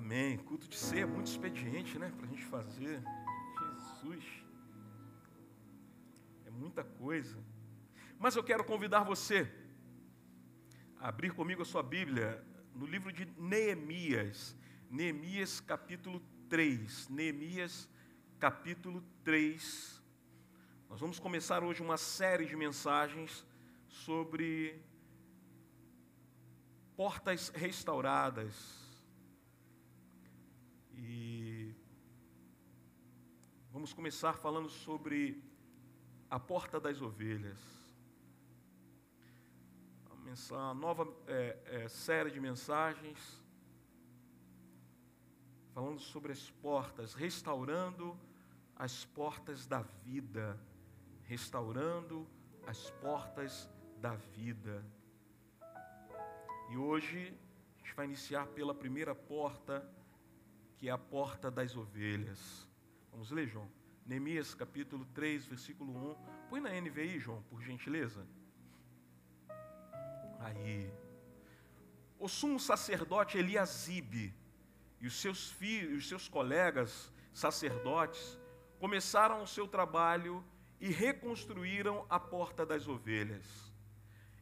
Amém. Culto de ser é muito expediente, né? Para a gente fazer. Jesus. É muita coisa. Mas eu quero convidar você a abrir comigo a sua Bíblia no livro de Neemias. Neemias capítulo 3. Neemias capítulo 3. Nós vamos começar hoje uma série de mensagens sobre portas restauradas. E vamos começar falando sobre a porta das ovelhas. Uma nova é, é, série de mensagens falando sobre as portas, restaurando as portas da vida, restaurando as portas da vida. E hoje a gente vai iniciar pela primeira porta, que é a porta das ovelhas. Vamos ler, João. Neemias capítulo 3, versículo 1. Põe na NVI, João, por gentileza. Aí. O sumo sacerdote Eliasibe e os seus filhos, os seus colegas sacerdotes começaram o seu trabalho e reconstruíram a porta das ovelhas.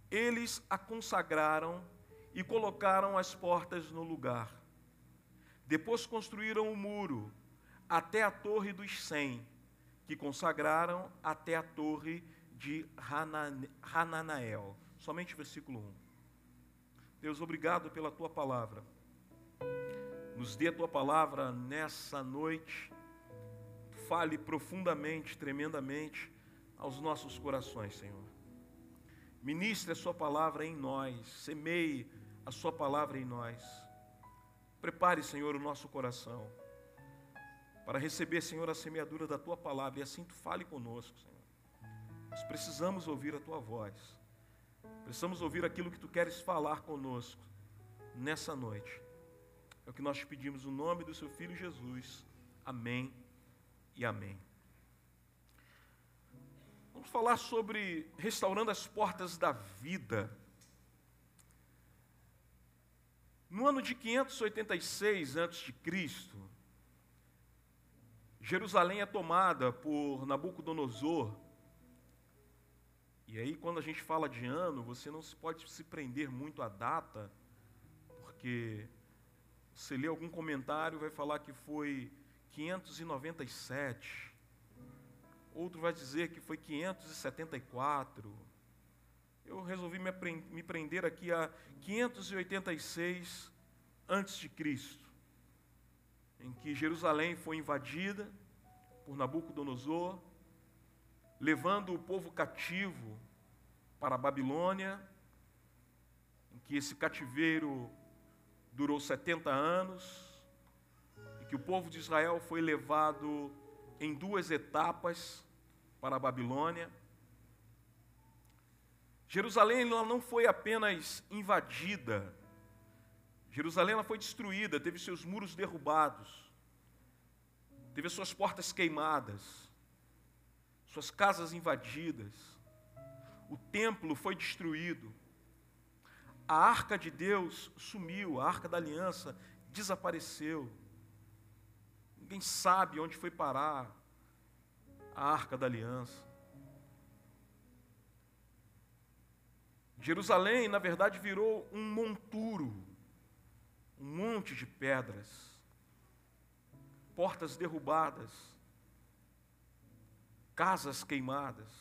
Eles a consagraram e colocaram as portas no lugar. Depois construíram o muro até a torre dos cem, que consagraram até a torre de Hananael. Somente versículo 1. Deus, obrigado pela tua palavra. Nos dê a tua palavra nessa noite. Fale profundamente, tremendamente aos nossos corações, Senhor. Ministre a sua palavra em nós, semeie a Sua palavra em nós. Prepare, Senhor, o nosso coração para receber, Senhor, a semeadura da Tua palavra e assim Tu fale conosco, Senhor. Nós precisamos ouvir a Tua voz, precisamos ouvir aquilo que Tu queres falar conosco nessa noite. É o que nós te pedimos no nome do Seu Filho Jesus. Amém e amém. Vamos falar sobre restaurando as portas da vida. No ano de 586 a.C., Jerusalém é tomada por Nabucodonosor. E aí, quando a gente fala de ano, você não pode se prender muito à data, porque se ler algum comentário vai falar que foi 597, outro vai dizer que foi 574 eu resolvi me prender aqui a 586 antes de Cristo, em que Jerusalém foi invadida por Nabucodonosor, levando o povo cativo para a Babilônia, em que esse cativeiro durou 70 anos, e que o povo de Israel foi levado em duas etapas para a Babilônia. Jerusalém não foi apenas invadida, Jerusalém ela foi destruída, teve seus muros derrubados, teve suas portas queimadas, suas casas invadidas, o templo foi destruído, a arca de Deus sumiu, a arca da aliança desapareceu, ninguém sabe onde foi parar a arca da aliança. Jerusalém, na verdade, virou um monturo, um monte de pedras, portas derrubadas, casas queimadas,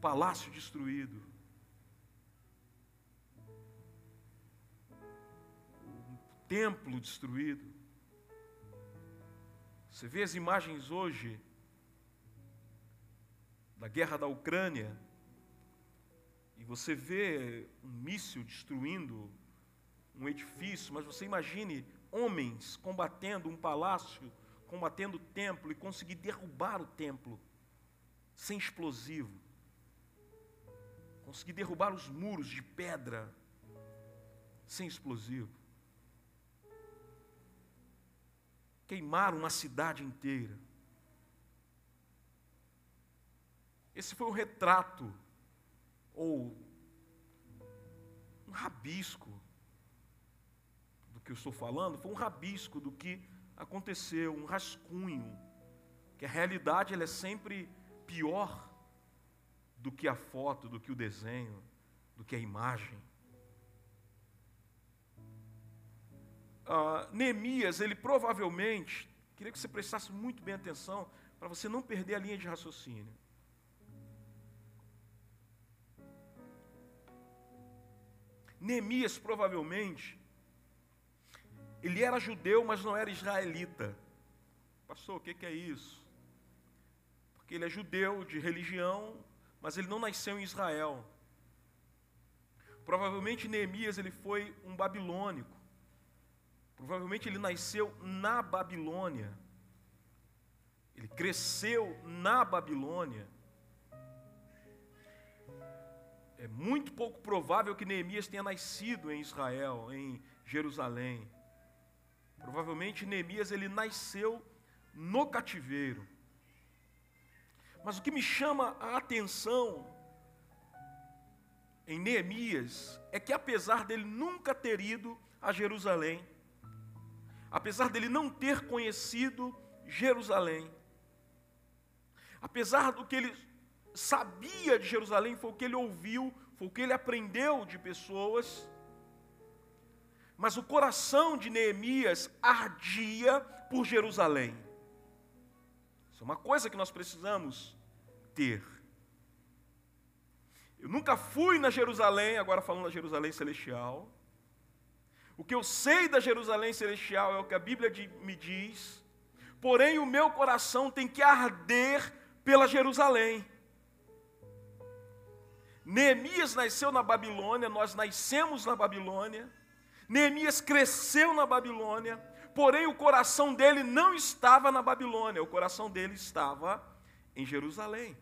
palácio destruído. templo destruído. Você vê as imagens hoje da guerra da Ucrânia, você vê um míssil destruindo um edifício, mas você imagine homens combatendo um palácio, combatendo o templo e conseguir derrubar o templo sem explosivo. Conseguir derrubar os muros de pedra sem explosivo. Queimar uma cidade inteira. Esse foi o retrato ou um rabisco que eu estou falando foi um rabisco do que aconteceu, um rascunho, que a realidade ela é sempre pior do que a foto, do que o desenho, do que a imagem. Uh, Neemias, ele provavelmente, queria que você prestasse muito bem atenção, para você não perder a linha de raciocínio. Neemias provavelmente, ele era judeu, mas não era israelita. Pastor, o que é isso? Porque ele é judeu de religião, mas ele não nasceu em Israel. Provavelmente Neemias ele foi um babilônico. Provavelmente ele nasceu na Babilônia. Ele cresceu na Babilônia. É muito pouco provável que Neemias tenha nascido em Israel, em Jerusalém. Provavelmente Neemias ele nasceu no cativeiro. Mas o que me chama a atenção em Neemias é que apesar dele nunca ter ido a Jerusalém, apesar dele não ter conhecido Jerusalém, apesar do que ele sabia de Jerusalém, foi o que ele ouviu, foi o que ele aprendeu de pessoas, mas o coração de Neemias ardia por Jerusalém. Isso é uma coisa que nós precisamos ter. Eu nunca fui na Jerusalém, agora falando da Jerusalém celestial. O que eu sei da Jerusalém celestial é o que a Bíblia me diz, porém o meu coração tem que arder pela Jerusalém. Neemias nasceu na Babilônia, nós nascemos na Babilônia. Neemias cresceu na Babilônia, porém o coração dele não estava na Babilônia, o coração dele estava em Jerusalém.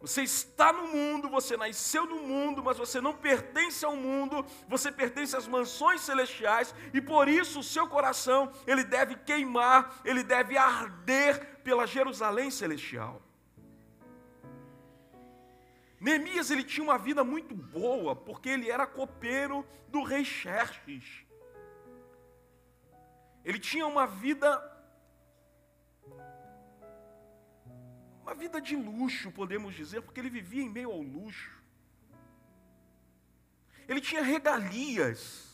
Você está no mundo, você nasceu no mundo, mas você não pertence ao mundo, você pertence às mansões celestiais, e por isso o seu coração, ele deve queimar, ele deve arder pela Jerusalém celestial. Neemias ele tinha uma vida muito boa, porque ele era copeiro do rei Xerxes. Ele tinha uma vida Uma vida de luxo, podemos dizer, porque ele vivia em meio ao luxo. Ele tinha regalias.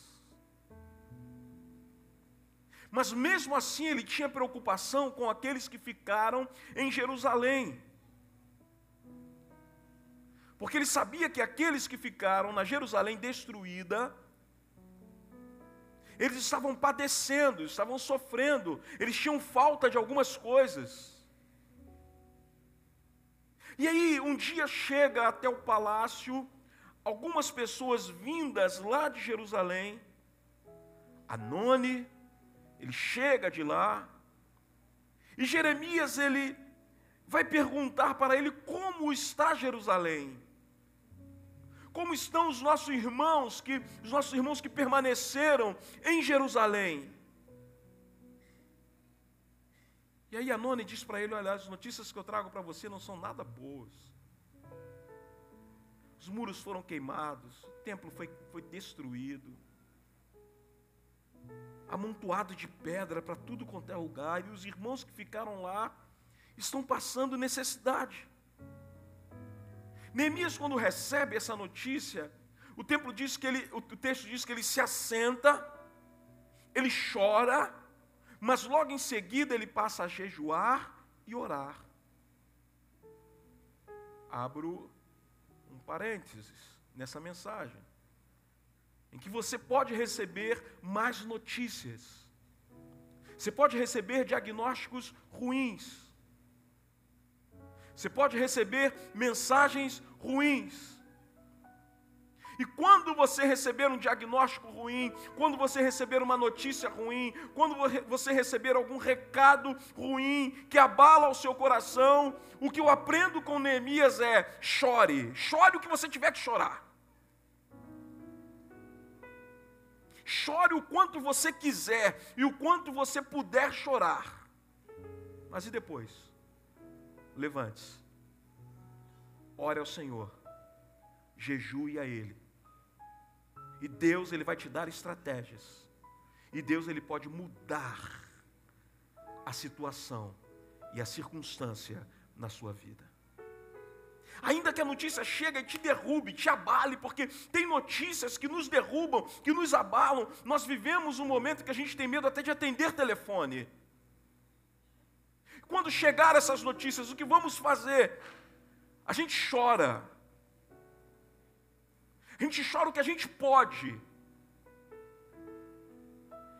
Mas mesmo assim ele tinha preocupação com aqueles que ficaram em Jerusalém. Porque ele sabia que aqueles que ficaram na Jerusalém destruída, eles estavam padecendo, estavam sofrendo, eles tinham falta de algumas coisas. E aí, um dia chega até o palácio algumas pessoas vindas lá de Jerusalém. Anone, ele chega de lá. E Jeremias, ele vai perguntar para ele como está Jerusalém. Como estão os nossos irmãos que os nossos irmãos que permaneceram em Jerusalém? E aí a Noni diz para ele: Olha, as notícias que eu trago para você não são nada boas. Os muros foram queimados, o templo foi, foi destruído, amontoado de pedra para tudo quanto é lugar, e os irmãos que ficaram lá estão passando necessidade. Neemias, quando recebe essa notícia, o templo diz que ele, o texto diz que ele se assenta, ele chora, mas logo em seguida ele passa a jejuar e orar. Abro um parênteses nessa mensagem, em que você pode receber mais notícias, você pode receber diagnósticos ruins, você pode receber mensagens ruins. E quando você receber um diagnóstico ruim, quando você receber uma notícia ruim, quando você receber algum recado ruim que abala o seu coração, o que eu aprendo com Neemias é: chore, chore o que você tiver que chorar. Chore o quanto você quiser e o quanto você puder chorar. Mas e depois? Levante-se, ore ao Senhor, jejue a Ele E Deus ele vai te dar estratégias. E Deus ele pode mudar a situação e a circunstância na sua vida. Ainda que a notícia chegue e te derrube, te abale, porque tem notícias que nos derrubam, que nos abalam. Nós vivemos um momento que a gente tem medo até de atender telefone. Quando chegar essas notícias, o que vamos fazer? A gente chora. A gente chora o que a gente pode.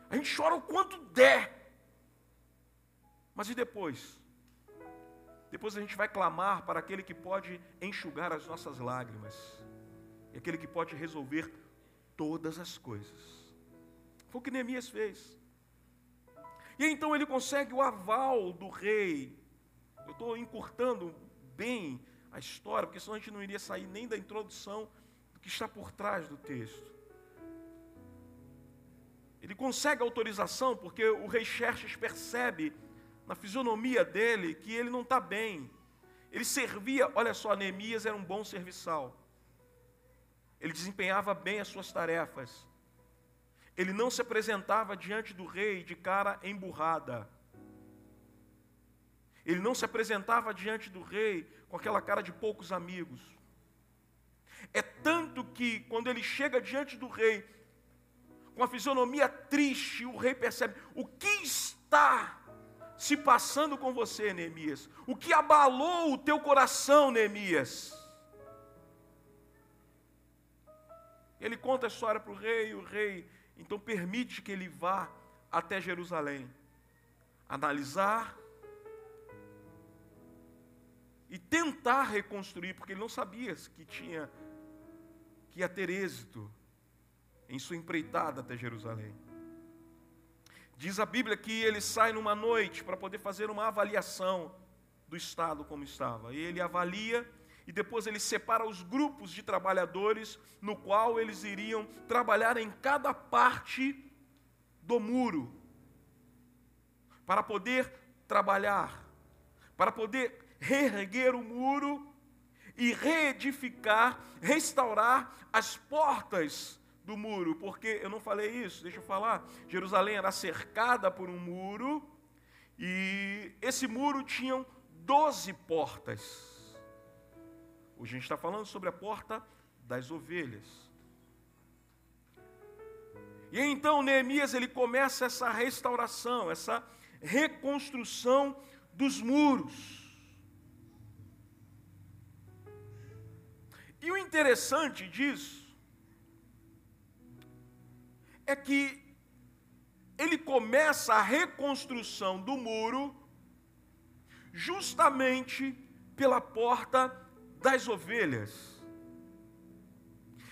A gente chora o quanto der. Mas e depois? Depois a gente vai clamar para aquele que pode enxugar as nossas lágrimas. E aquele que pode resolver todas as coisas. Foi o que Neemias fez. E então ele consegue o aval do rei. Eu estou encurtando bem a história, porque senão a gente não iria sair nem da introdução do que está por trás do texto. Ele consegue autorização porque o rei Xerxes percebe na fisionomia dele que ele não está bem. Ele servia, olha só, Neemias era um bom serviçal. Ele desempenhava bem as suas tarefas. Ele não se apresentava diante do rei de cara emburrada. Ele não se apresentava diante do rei com aquela cara de poucos amigos. É tanto que, quando ele chega diante do rei, com a fisionomia triste, o rei percebe o que está se passando com você, Neemias. O que abalou o teu coração, Neemias. Ele conta a história para o rei, o rei então permite que ele vá até Jerusalém, analisar e tentar reconstruir, porque ele não sabia que tinha que ia ter êxito em sua empreitada até Jerusalém. Diz a Bíblia que ele sai numa noite para poder fazer uma avaliação do estado como estava. E ele avalia e depois ele separa os grupos de trabalhadores no qual eles iriam trabalhar em cada parte do muro para poder trabalhar, para poder reerguer o muro e reedificar, restaurar as portas do muro, porque eu não falei isso, deixa eu falar. Jerusalém era cercada por um muro e esse muro tinha 12 portas. Hoje a gente está falando sobre a porta das ovelhas. E então Neemias ele começa essa restauração, essa reconstrução dos muros. E o interessante disso é que ele começa a reconstrução do muro justamente pela porta das ovelhas.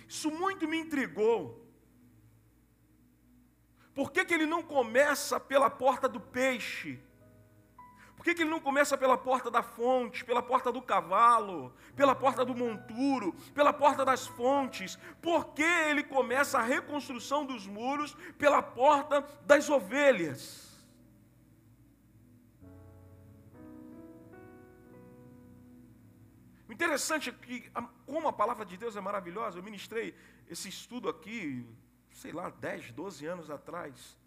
Isso muito me intrigou. Por que, que ele não começa pela porta do peixe? Por que, que ele não começa pela porta da fonte, pela porta do cavalo, pela porta do monturo, pela porta das fontes? Por que ele começa a reconstrução dos muros pela porta das ovelhas? Interessante que, como a palavra de Deus é maravilhosa, eu ministrei esse estudo aqui, sei lá, 10, 12 anos atrás.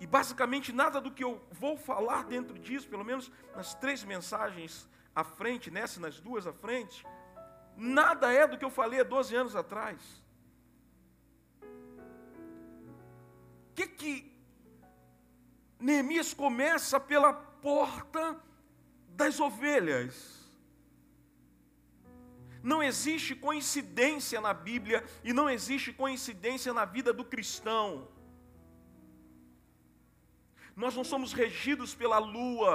E basicamente nada do que eu vou falar dentro disso, pelo menos nas três mensagens à frente, nessa nas duas à frente, nada é do que eu falei há 12 anos atrás. O que que Neemias começa pela porta das ovelhas? Não existe coincidência na Bíblia e não existe coincidência na vida do cristão. Nós não somos regidos pela lua,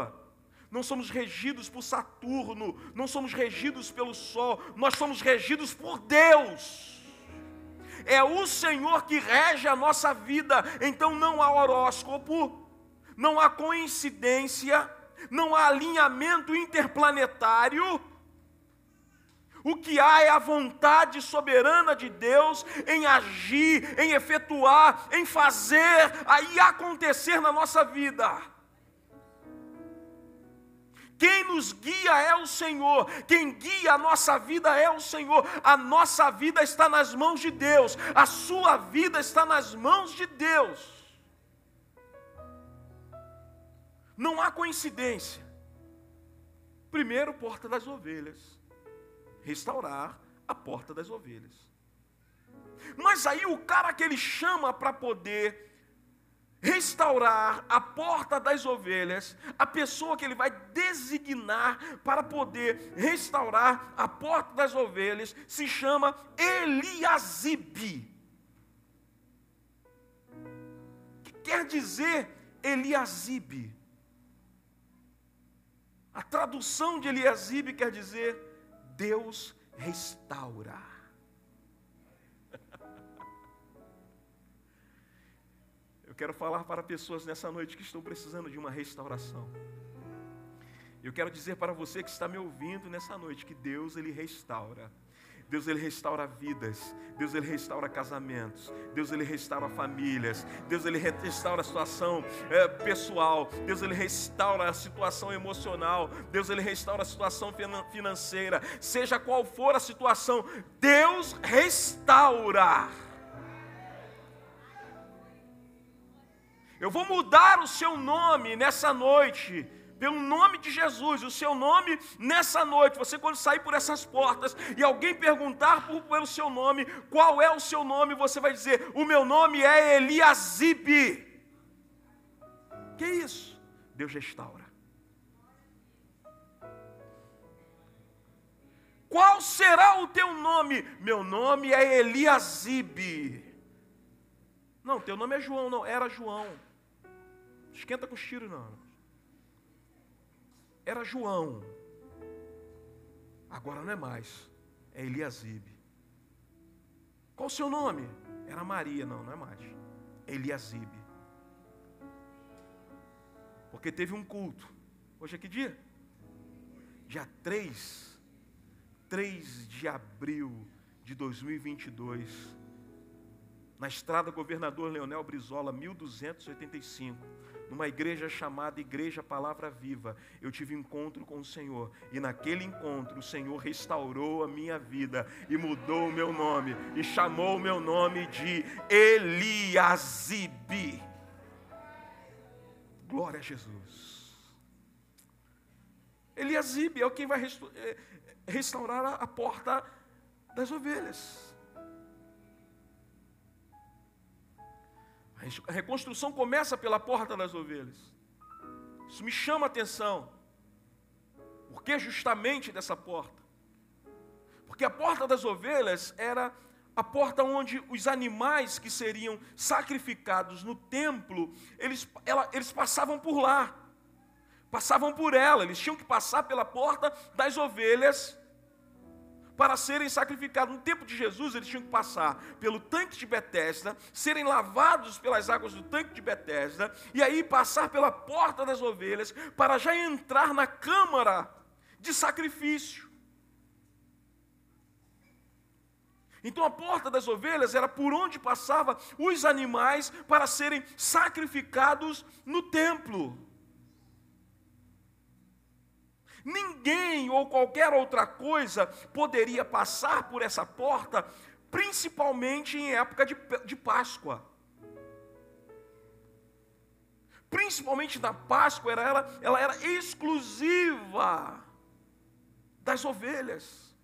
não somos regidos por Saturno, não somos regidos pelo Sol, nós somos regidos por Deus. É o Senhor que rege a nossa vida, então não há horóscopo, não há coincidência, não há alinhamento interplanetário o que há é a vontade soberana de Deus em agir, em efetuar, em fazer aí acontecer na nossa vida. Quem nos guia é o Senhor, quem guia a nossa vida é o Senhor. A nossa vida está nas mãos de Deus, a sua vida está nas mãos de Deus. Não há coincidência. Primeiro, porta das ovelhas. Restaurar a porta das ovelhas. Mas aí o cara que ele chama para poder restaurar a porta das ovelhas, a pessoa que ele vai designar para poder restaurar a porta das ovelhas, se chama Eliasibe. Que quer dizer Eliasibe? A tradução de Eliasibe quer dizer Deus restaura. Eu quero falar para pessoas nessa noite que estão precisando de uma restauração. Eu quero dizer para você que está me ouvindo nessa noite que Deus ele restaura. Deus ele restaura vidas, Deus ele restaura casamentos, Deus ele restaura famílias, Deus ele restaura a situação é, pessoal, Deus ele restaura a situação emocional, Deus ele restaura a situação financeira, seja qual for a situação, Deus restaura. Eu vou mudar o seu nome nessa noite pelo nome de Jesus, o seu nome nessa noite. Você, quando sair por essas portas e alguém perguntar por, pelo seu nome, qual é o seu nome, você vai dizer: O meu nome é Eliasibe. Que isso? Deus restaura. Qual será o teu nome? Meu nome é Eliasibe. Não, teu nome é João, não, era João. Esquenta com os tiros, não era João. Agora não é mais. É Eliasibe. Qual o seu nome? Era Maria. Não, não é mais. Eliasibe. Porque teve um culto. Hoje é que dia? Dia 3. 3 de abril de 2022. Na estrada Governador Leonel Brizola, 1285 numa igreja chamada Igreja Palavra Viva, eu tive encontro com o Senhor, e naquele encontro o Senhor restaurou a minha vida e mudou o meu nome, e chamou o meu nome de Eliasibe. Glória a Jesus. Eliasibe é o quem vai é, restaurar a porta das ovelhas. A reconstrução começa pela porta das ovelhas. Isso me chama a atenção. Por que justamente dessa porta? Porque a porta das ovelhas era a porta onde os animais que seriam sacrificados no templo, eles, ela, eles passavam por lá, passavam por ela, eles tinham que passar pela porta das ovelhas para serem sacrificados. No tempo de Jesus, eles tinham que passar pelo tanque de Betesda, serem lavados pelas águas do tanque de Betesda, e aí passar pela porta das ovelhas, para já entrar na câmara de sacrifício. Então a porta das ovelhas era por onde passavam os animais para serem sacrificados no templo. Ninguém ou qualquer outra coisa poderia passar por essa porta, principalmente em época de, de Páscoa. Principalmente na Páscoa, era, ela, ela era exclusiva das ovelhas,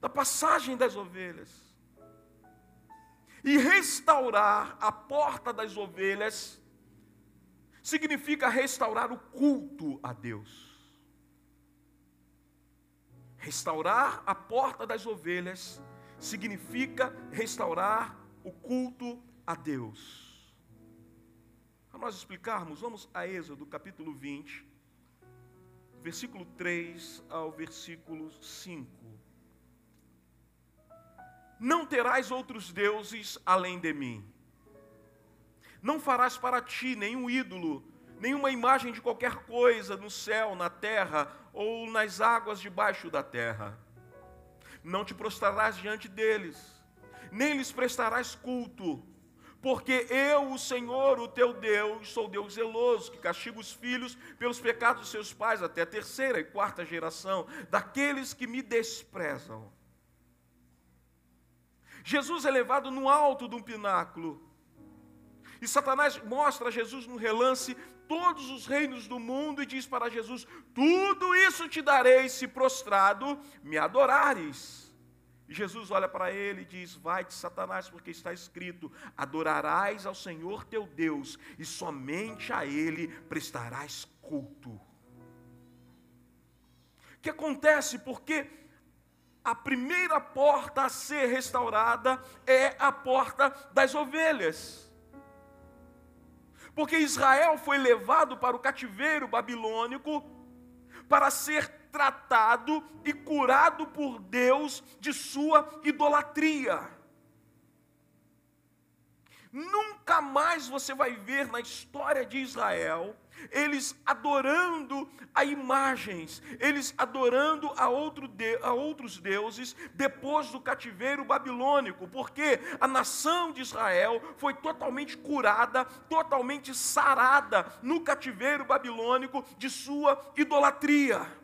da passagem das ovelhas. E restaurar a porta das ovelhas significa restaurar o culto a Deus. Restaurar a porta das ovelhas significa restaurar o culto a Deus. Para nós explicarmos, vamos a Êxodo capítulo 20, versículo 3 ao versículo 5. Não terás outros deuses além de mim. Não farás para ti nenhum ídolo, nenhuma imagem de qualquer coisa no céu, na terra ou nas águas debaixo da terra. Não te prostrarás diante deles, nem lhes prestarás culto, Porque eu, o Senhor, o teu Deus, sou Deus zeloso, que castiga os filhos pelos pecados de seus pais, até a terceira e quarta geração, daqueles que me desprezam. Jesus é levado no alto de um pináculo. E Satanás mostra a Jesus no relance todos os reinos do mundo e diz para Jesus: Tudo isso te darei se prostrado me adorares. E Jesus olha para ele e diz: Vai-te, Satanás, porque está escrito: Adorarás ao Senhor teu Deus, e somente a Ele prestarás culto. O que acontece? Porque a primeira porta a ser restaurada é a porta das ovelhas. Porque Israel foi levado para o cativeiro babilônico para ser tratado e curado por Deus de sua idolatria. Nunca mais você vai ver na história de Israel eles adorando a imagens, eles adorando a, outro de, a outros deuses depois do cativeiro babilônico, porque a nação de Israel foi totalmente curada, totalmente sarada no cativeiro babilônico de sua idolatria.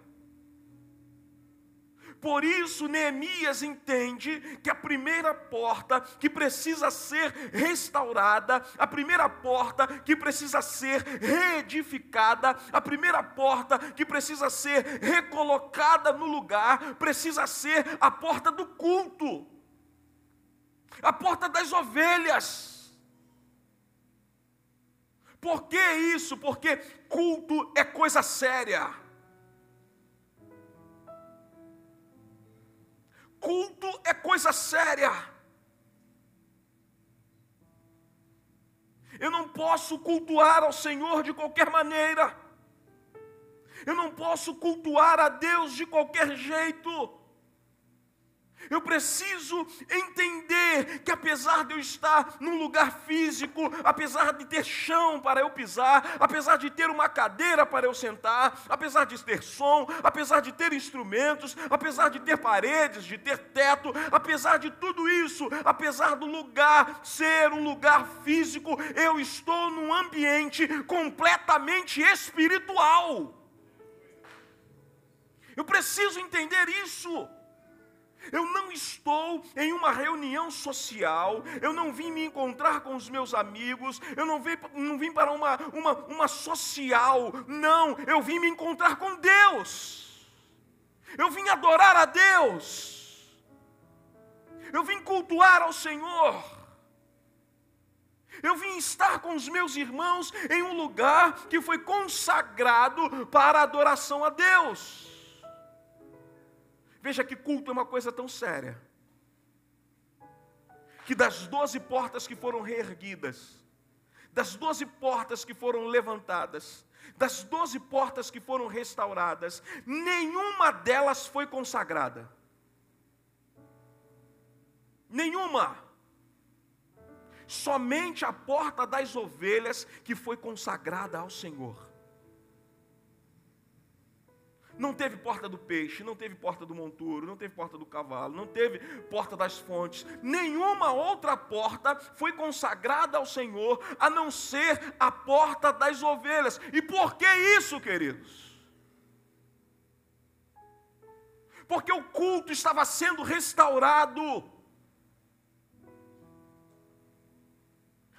Por isso, Neemias entende que a primeira porta que precisa ser restaurada, a primeira porta que precisa ser reedificada, a primeira porta que precisa ser recolocada no lugar, precisa ser a porta do culto, a porta das ovelhas. Por que isso? Porque culto é coisa séria. Culto é coisa séria. Eu não posso cultuar ao Senhor de qualquer maneira. Eu não posso cultuar a Deus de qualquer jeito. Eu preciso entender que apesar de eu estar num lugar físico, apesar de ter chão para eu pisar, apesar de ter uma cadeira para eu sentar, apesar de ter som, apesar de ter instrumentos, apesar de ter paredes, de ter teto, apesar de tudo isso, apesar do lugar ser um lugar físico, eu estou num ambiente completamente espiritual. Eu preciso entender isso. Eu não estou em uma reunião social, eu não vim me encontrar com os meus amigos, eu não vim, não vim para uma, uma, uma social, não, eu vim me encontrar com Deus, eu vim adorar a Deus, eu vim cultuar ao Senhor. Eu vim estar com os meus irmãos em um lugar que foi consagrado para adoração a Deus. Veja que culto é uma coisa tão séria. Que das doze portas que foram reerguidas, das doze portas que foram levantadas, das doze portas que foram restauradas, nenhuma delas foi consagrada. Nenhuma. Somente a porta das ovelhas que foi consagrada ao Senhor. Não teve porta do peixe, não teve porta do monturo, não teve porta do cavalo, não teve porta das fontes. Nenhuma outra porta foi consagrada ao Senhor a não ser a porta das ovelhas. E por que isso, queridos? Porque o culto estava sendo restaurado.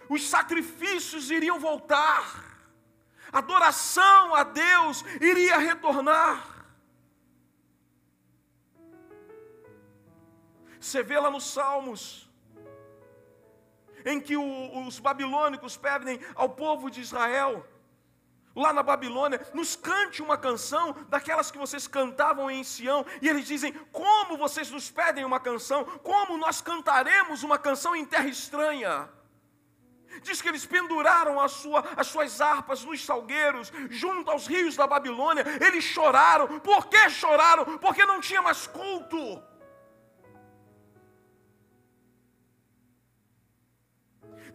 Os sacrifícios iriam voltar adoração a Deus iria retornar. Você vê lá nos Salmos, em que o, os babilônicos pedem ao povo de Israel, lá na Babilônia, nos cante uma canção daquelas que vocês cantavam em Sião, e eles dizem: Como vocês nos pedem uma canção? Como nós cantaremos uma canção em terra estranha? Diz que eles penduraram sua, as suas harpas nos salgueiros, junto aos rios da Babilônia. Eles choraram. Por que choraram? Porque não tinha mais culto.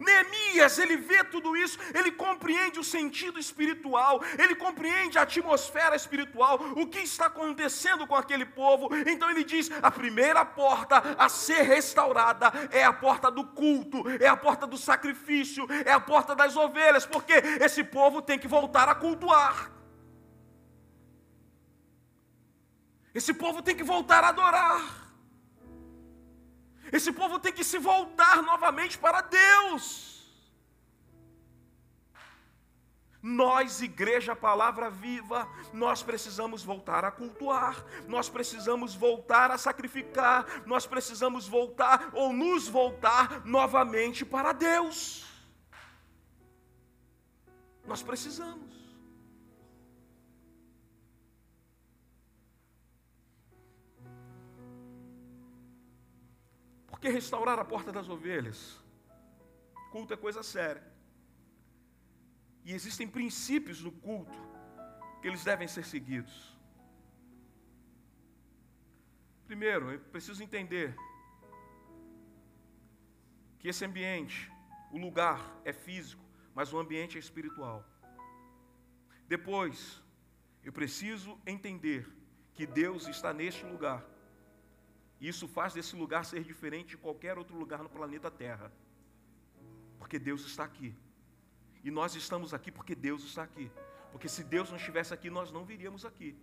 Neemias, ele vê tudo isso, ele compreende o sentido espiritual, ele compreende a atmosfera espiritual, o que está acontecendo com aquele povo. Então ele diz: a primeira porta a ser restaurada é a porta do culto, é a porta do sacrifício, é a porta das ovelhas, porque esse povo tem que voltar a cultuar. Esse povo tem que voltar a adorar. Esse povo tem que se voltar novamente para Deus. Nós, igreja Palavra Viva, nós precisamos voltar a cultuar, nós precisamos voltar a sacrificar, nós precisamos voltar ou nos voltar novamente para Deus. Nós precisamos. Que restaurar a porta das ovelhas? Culto é coisa séria. E existem princípios no culto que eles devem ser seguidos. Primeiro, eu preciso entender que esse ambiente, o lugar é físico, mas o ambiente é espiritual. Depois, eu preciso entender que Deus está neste lugar isso faz desse lugar ser diferente de qualquer outro lugar no planeta Terra. Porque Deus está aqui. E nós estamos aqui porque Deus está aqui. Porque se Deus não estivesse aqui, nós não viríamos aqui.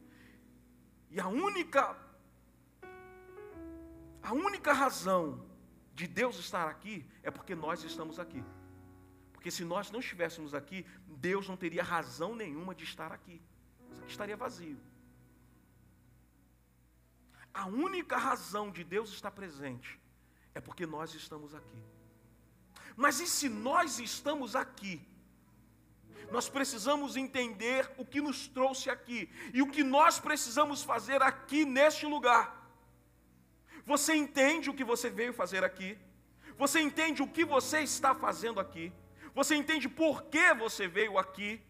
E a única a única razão de Deus estar aqui é porque nós estamos aqui. Porque se nós não estivéssemos aqui, Deus não teria razão nenhuma de estar aqui. Isso aqui estaria vazio. A única razão de Deus estar presente é porque nós estamos aqui. Mas e se nós estamos aqui? Nós precisamos entender o que nos trouxe aqui e o que nós precisamos fazer aqui neste lugar. Você entende o que você veio fazer aqui? Você entende o que você está fazendo aqui? Você entende por que você veio aqui?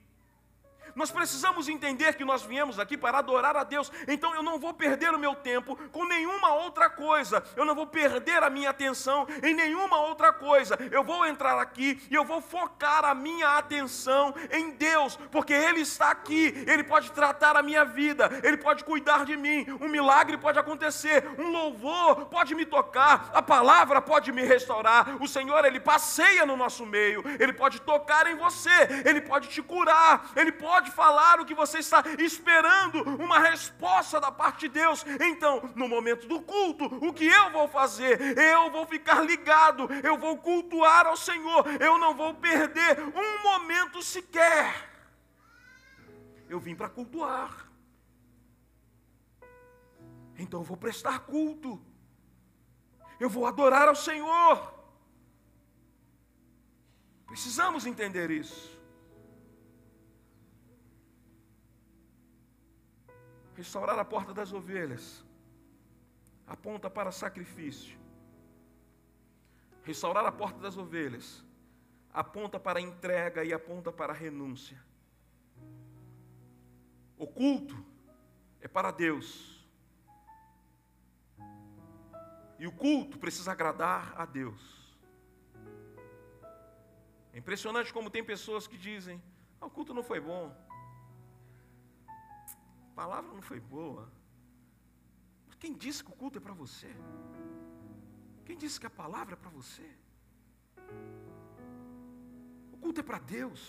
Nós precisamos entender que nós viemos aqui para adorar a Deus. Então eu não vou perder o meu tempo com nenhuma outra coisa. Eu não vou perder a minha atenção em nenhuma outra coisa. Eu vou entrar aqui e eu vou focar a minha atenção em Deus, porque Ele está aqui. Ele pode tratar a minha vida. Ele pode cuidar de mim. Um milagre pode acontecer. Um louvor pode me tocar. A palavra pode me restaurar. O Senhor ele passeia no nosso meio. Ele pode tocar em você. Ele pode te curar. Ele pode pode falar o que você está esperando, uma resposta da parte de Deus. Então, no momento do culto, o que eu vou fazer? Eu vou ficar ligado, eu vou cultuar ao Senhor, eu não vou perder um momento sequer. Eu vim para cultuar. Então eu vou prestar culto. Eu vou adorar ao Senhor. Precisamos entender isso. Restaurar a porta das ovelhas aponta para sacrifício. Restaurar a porta das ovelhas aponta para entrega e aponta para renúncia. O culto é para Deus. E o culto precisa agradar a Deus. É impressionante como tem pessoas que dizem: ah, o culto não foi bom palavra não foi boa. Mas quem disse que o culto é para você? Quem disse que a palavra é para você? O culto é para Deus.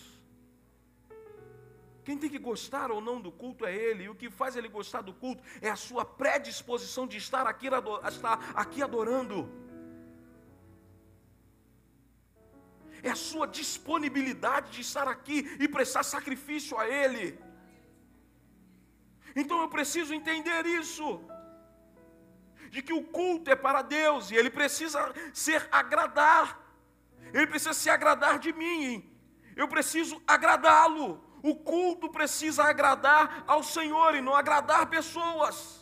Quem tem que gostar ou não do culto é Ele, e o que faz Ele gostar do culto é a sua predisposição de estar aqui, estar aqui adorando. É a sua disponibilidade de estar aqui e prestar sacrifício a Ele. Então eu preciso entender isso. De que o culto é para Deus e ele precisa ser agradar. Ele precisa se agradar de mim. Eu preciso agradá-lo. O culto precisa agradar ao Senhor e não agradar pessoas.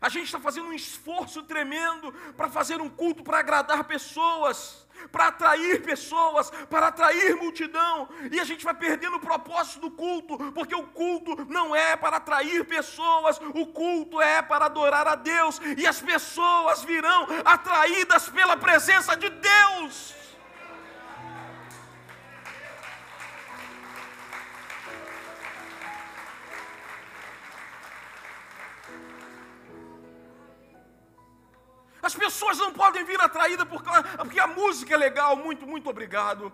A gente está fazendo um esforço tremendo para fazer um culto para agradar pessoas, para atrair pessoas, para atrair multidão, e a gente vai perdendo o propósito do culto, porque o culto não é para atrair pessoas, o culto é para adorar a Deus, e as pessoas virão atraídas pela presença de Deus. Podem vir atraídas porque a música é legal. Muito, muito obrigado.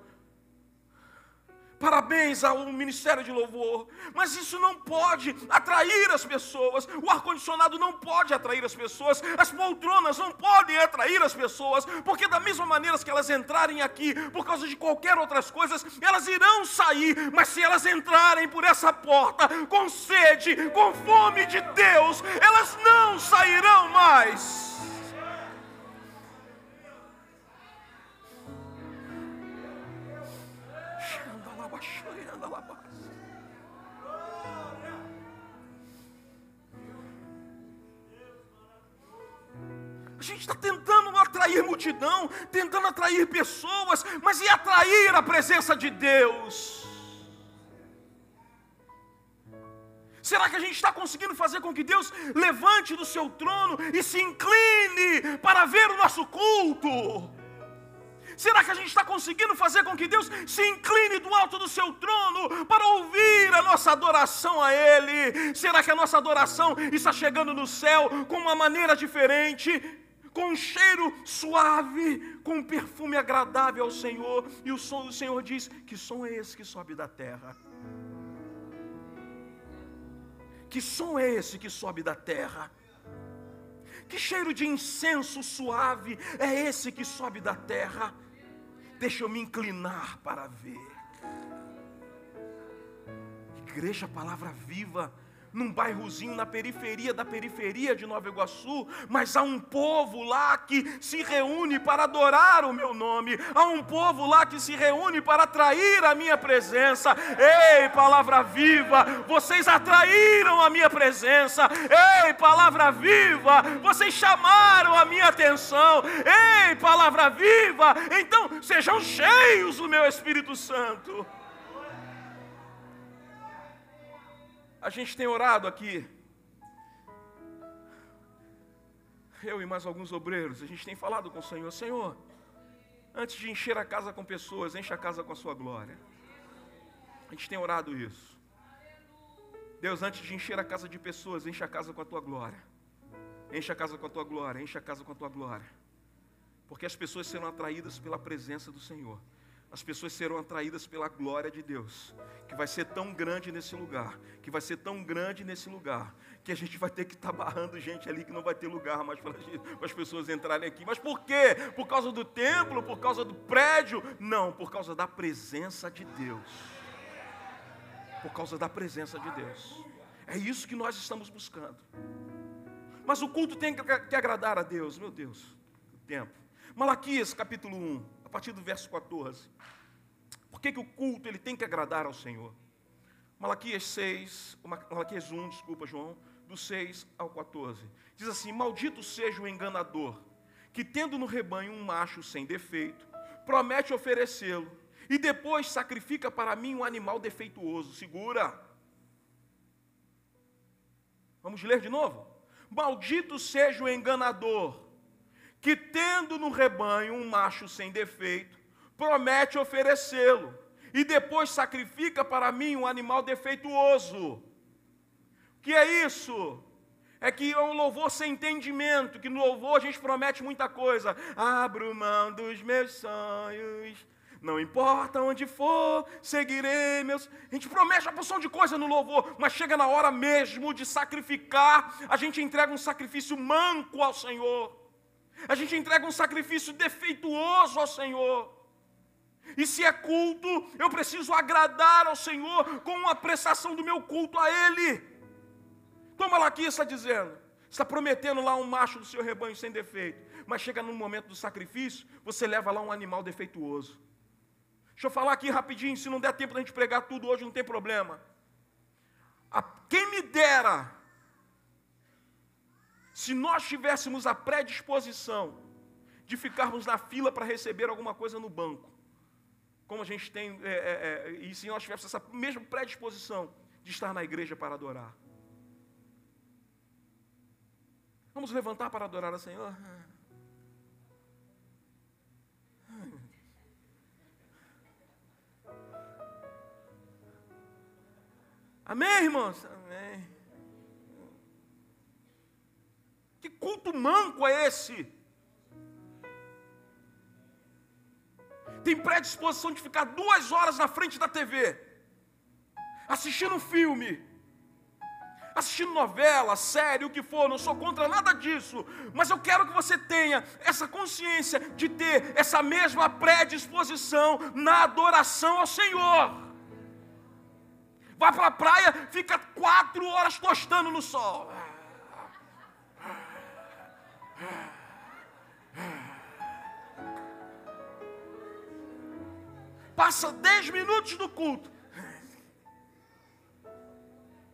Parabéns ao Ministério de Louvor. Mas isso não pode atrair as pessoas. O ar-condicionado não pode atrair as pessoas. As poltronas não podem atrair as pessoas. Porque, da mesma maneira que elas entrarem aqui por causa de qualquer outras coisas, elas irão sair. Mas se elas entrarem por essa porta com sede, com fome de Deus, elas não sairão mais. A gente está tentando atrair multidão, tentando atrair pessoas, mas e atrair a presença de Deus? Será que a gente está conseguindo fazer com que Deus levante do seu trono e se incline para ver o nosso culto? Será que a gente está conseguindo fazer com que Deus se incline do alto do seu trono para ouvir a nossa adoração a Ele? Será que a nossa adoração está chegando no céu com uma maneira diferente? Com um cheiro suave, com um perfume agradável ao Senhor. E o som do Senhor diz: Que som é esse que sobe da terra? Que som é esse que sobe da terra? Que cheiro de incenso suave é esse que sobe da terra? Deixa eu me inclinar para ver. Igreja, palavra viva num bairrozinho na periferia da periferia de Nova Iguaçu, mas há um povo lá que se reúne para adorar o meu nome, há um povo lá que se reúne para atrair a minha presença. Ei, palavra viva, vocês atraíram a minha presença. Ei, palavra viva, vocês chamaram a minha atenção. Ei, palavra viva, então sejam cheios do meu Espírito Santo. A gente tem orado aqui. Eu e mais alguns obreiros, a gente tem falado com o Senhor: Senhor, antes de encher a casa com pessoas, enche a casa com a Sua glória. A gente tem orado isso. Deus, antes de encher a casa de pessoas, enche a casa com a Tua glória. Enche a casa com a Tua glória, enche a casa com a Tua glória. Porque as pessoas serão atraídas pela presença do Senhor as pessoas serão atraídas pela glória de Deus, que vai ser tão grande nesse lugar, que vai ser tão grande nesse lugar, que a gente vai ter que estar tá barrando gente ali que não vai ter lugar mais para as pessoas entrarem aqui. Mas por quê? Por causa do templo, por causa do prédio? Não, por causa da presença de Deus. Por causa da presença de Deus. É isso que nós estamos buscando. Mas o culto tem que agradar a Deus, meu Deus, o tempo. Malaquias capítulo 1 partir do verso 14. Por que, que o culto ele tem que agradar ao Senhor? Malaquias 6, Malaquias 1, desculpa, João, do 6 ao 14. Diz assim: Maldito seja o enganador, que tendo no rebanho um macho sem defeito, promete oferecê-lo, e depois sacrifica para mim um animal defeituoso. Segura. Vamos ler de novo? Maldito seja o enganador, que tendo no rebanho um macho sem defeito, promete oferecê-lo, e depois sacrifica para mim um animal defeituoso. Que é isso? É que é um louvor sem entendimento, que no louvor a gente promete muita coisa. Abro mão dos meus sonhos, não importa onde for, seguirei meus. A gente promete uma porção de coisa no louvor, mas chega na hora mesmo de sacrificar, a gente entrega um sacrifício manco ao Senhor. A gente entrega um sacrifício defeituoso ao Senhor. E se é culto, eu preciso agradar ao Senhor com a prestação do meu culto a Ele. Então Malaquias está dizendo, está prometendo lá um macho do seu rebanho sem defeito, mas chega no momento do sacrifício, você leva lá um animal defeituoso. Deixa eu falar aqui rapidinho, se não der tempo da gente pregar tudo hoje, não tem problema. A, quem me dera se nós tivéssemos a predisposição de ficarmos na fila para receber alguma coisa no banco, como a gente tem, é, é, é, e se nós tivéssemos essa mesma predisposição de estar na igreja para adorar. Vamos levantar para adorar ao Senhor? Amém, irmãos? Amém. Que culto manco é esse? Tem predisposição de ficar duas horas na frente da TV, assistindo um filme, assistindo novela, série, o que for, não sou contra nada disso, mas eu quero que você tenha essa consciência de ter essa mesma predisposição na adoração ao Senhor. Vai para a praia, fica quatro horas tostando no sol. Passa dez minutos do culto.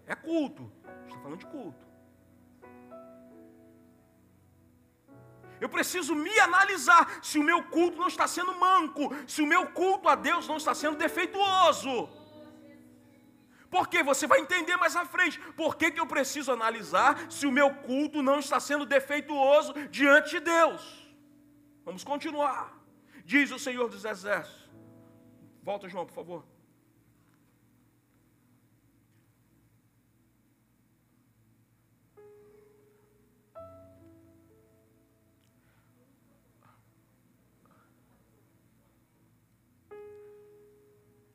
É culto. Está falando de culto. Eu preciso me analisar se o meu culto não está sendo manco, se o meu culto a Deus não está sendo defeituoso. Porque você vai entender mais à frente. Por que, que eu preciso analisar se o meu culto não está sendo defeituoso diante de Deus? Vamos continuar. Diz o Senhor dos Exércitos. Volta, João, por favor.